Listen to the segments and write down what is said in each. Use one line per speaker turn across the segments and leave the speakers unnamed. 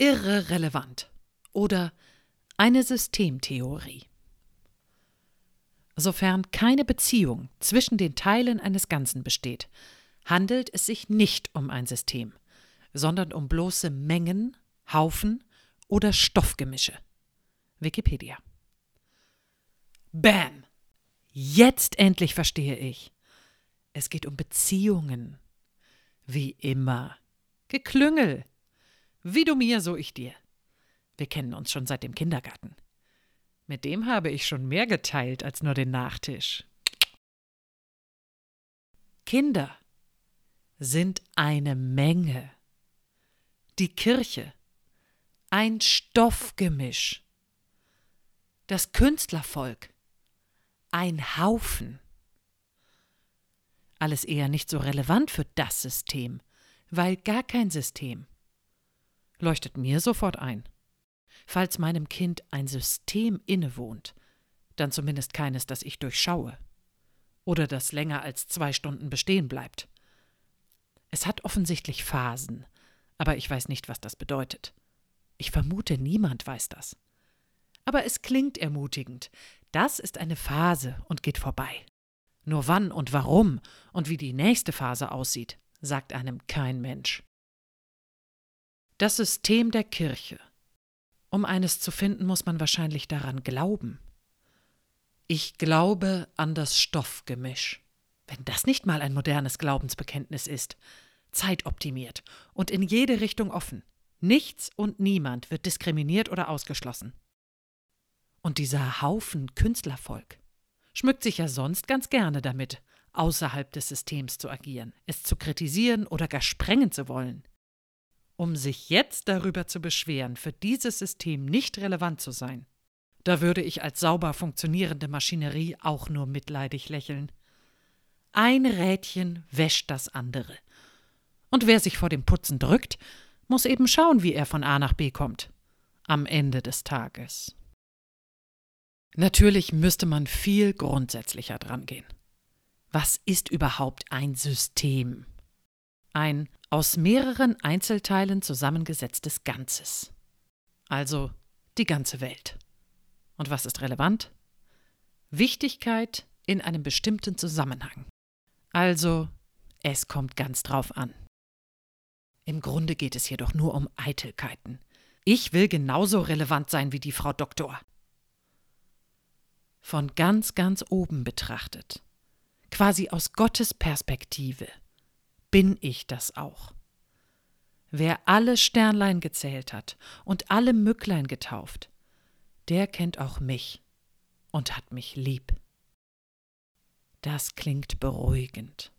irre relevant oder eine Systemtheorie. Sofern keine Beziehung zwischen den Teilen eines Ganzen besteht, handelt es sich nicht um ein System, sondern um bloße Mengen, Haufen oder Stoffgemische. Wikipedia. Bam! Jetzt endlich verstehe ich. Es geht um Beziehungen. Wie immer. Geklüngel. Wie du mir, so ich dir. Wir kennen uns schon seit dem Kindergarten. Mit dem habe ich schon mehr geteilt als nur den Nachtisch. Kinder sind eine Menge. Die Kirche ein Stoffgemisch. Das Künstlervolk ein Haufen. Alles eher nicht so relevant für das System, weil gar kein System. Leuchtet mir sofort ein. Falls meinem Kind ein System innewohnt, dann zumindest keines, das ich durchschaue. Oder das länger als zwei Stunden bestehen bleibt. Es hat offensichtlich Phasen, aber ich weiß nicht, was das bedeutet. Ich vermute, niemand weiß das. Aber es klingt ermutigend. Das ist eine Phase und geht vorbei. Nur wann und warum und wie die nächste Phase aussieht, sagt einem kein Mensch. Das System der Kirche um eines zu finden, muss man wahrscheinlich daran glauben. Ich glaube an das Stoffgemisch. Wenn das nicht mal ein modernes Glaubensbekenntnis ist, zeitoptimiert und in jede Richtung offen. Nichts und niemand wird diskriminiert oder ausgeschlossen. Und dieser Haufen Künstlervolk schmückt sich ja sonst ganz gerne damit, außerhalb des Systems zu agieren, es zu kritisieren oder gar sprengen zu wollen um sich jetzt darüber zu beschweren, für dieses System nicht relevant zu sein. Da würde ich als sauber funktionierende Maschinerie auch nur mitleidig lächeln. Ein Rädchen wäscht das andere. Und wer sich vor dem Putzen drückt, muss eben schauen, wie er von A nach B kommt. Am Ende des Tages. Natürlich müsste man viel grundsätzlicher drangehen. Was ist überhaupt ein System? Ein aus mehreren Einzelteilen zusammengesetztes Ganzes. Also die ganze Welt. Und was ist relevant? Wichtigkeit in einem bestimmten Zusammenhang. Also, es kommt ganz drauf an. Im Grunde geht es jedoch nur um Eitelkeiten. Ich will genauso relevant sein wie die Frau Doktor. Von ganz, ganz oben betrachtet, quasi aus Gottes Perspektive, bin ich das auch. Wer alle Sternlein gezählt hat und alle Mücklein getauft, der kennt auch mich und hat mich lieb. Das klingt beruhigend.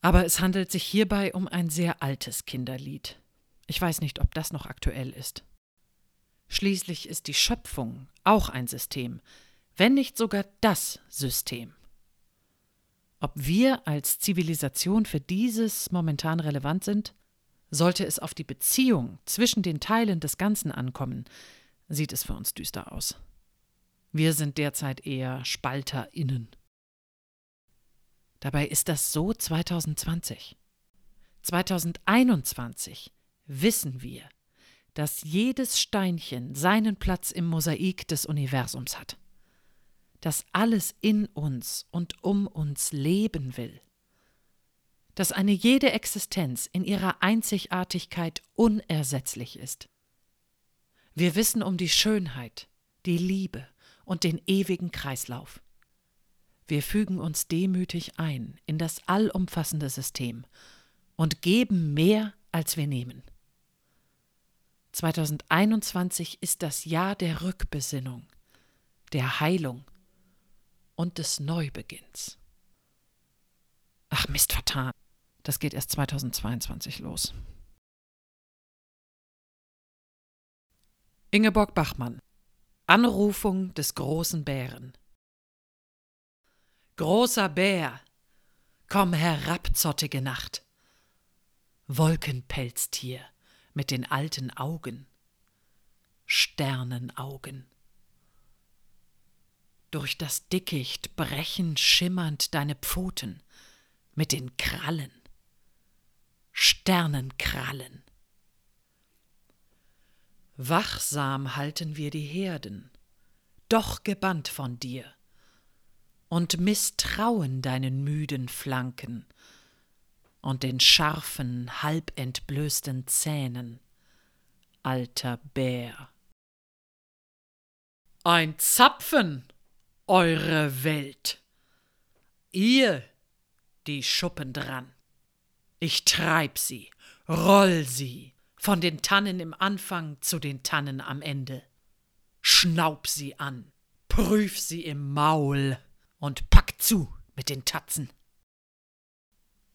Aber es handelt sich hierbei um ein sehr altes Kinderlied. Ich weiß nicht, ob das noch aktuell ist. Schließlich ist die Schöpfung auch ein System, wenn nicht sogar das System. Ob wir als Zivilisation für dieses momentan relevant sind? Sollte es auf die Beziehung zwischen den Teilen des Ganzen ankommen, sieht es für uns düster aus. Wir sind derzeit eher SpalterInnen. Dabei ist das so 2020. 2021 wissen wir, dass jedes Steinchen seinen Platz im Mosaik des Universums hat dass alles in uns und um uns leben will, dass eine jede Existenz in ihrer Einzigartigkeit unersetzlich ist. Wir wissen um die Schönheit, die Liebe und den ewigen Kreislauf. Wir fügen uns demütig ein in das allumfassende System und geben mehr, als wir nehmen. 2021 ist das Jahr der Rückbesinnung, der Heilung, und des Neubeginns. Ach Mist, vertan. Das geht erst 2022 los. Ingeborg Bachmann Anrufung des großen Bären Großer Bär, komm herab, zottige Nacht. Wolkenpelztier mit den alten Augen, Sternenaugen. Durch das Dickicht brechen schimmernd deine Pfoten mit den Krallen, Sternenkrallen. Wachsam halten wir die Herden, doch gebannt von dir, und misstrauen deinen müden Flanken und den scharfen, halb entblößten Zähnen, alter Bär. Ein Zapfen, eure Welt! Ihr, die Schuppen dran! Ich treib sie, roll sie, von den Tannen im Anfang zu den Tannen am Ende. Schnaub sie an, prüf sie im Maul und pack zu mit den Tatzen.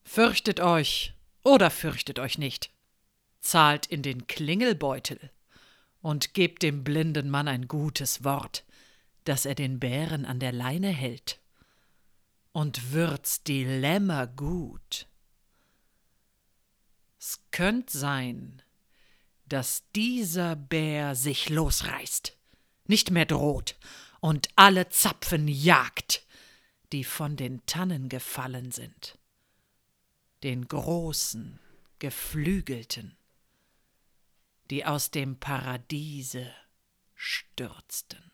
Fürchtet euch oder fürchtet euch nicht. Zahlt in den Klingelbeutel und gebt dem blinden Mann ein gutes Wort, dass er den Bären an der Leine hält. Und würzt die Lämmer gut. S könnt sein, dass dieser Bär sich losreißt, nicht mehr droht und alle Zapfen jagt, die von den Tannen gefallen sind, den großen, geflügelten, die aus dem Paradiese stürzten.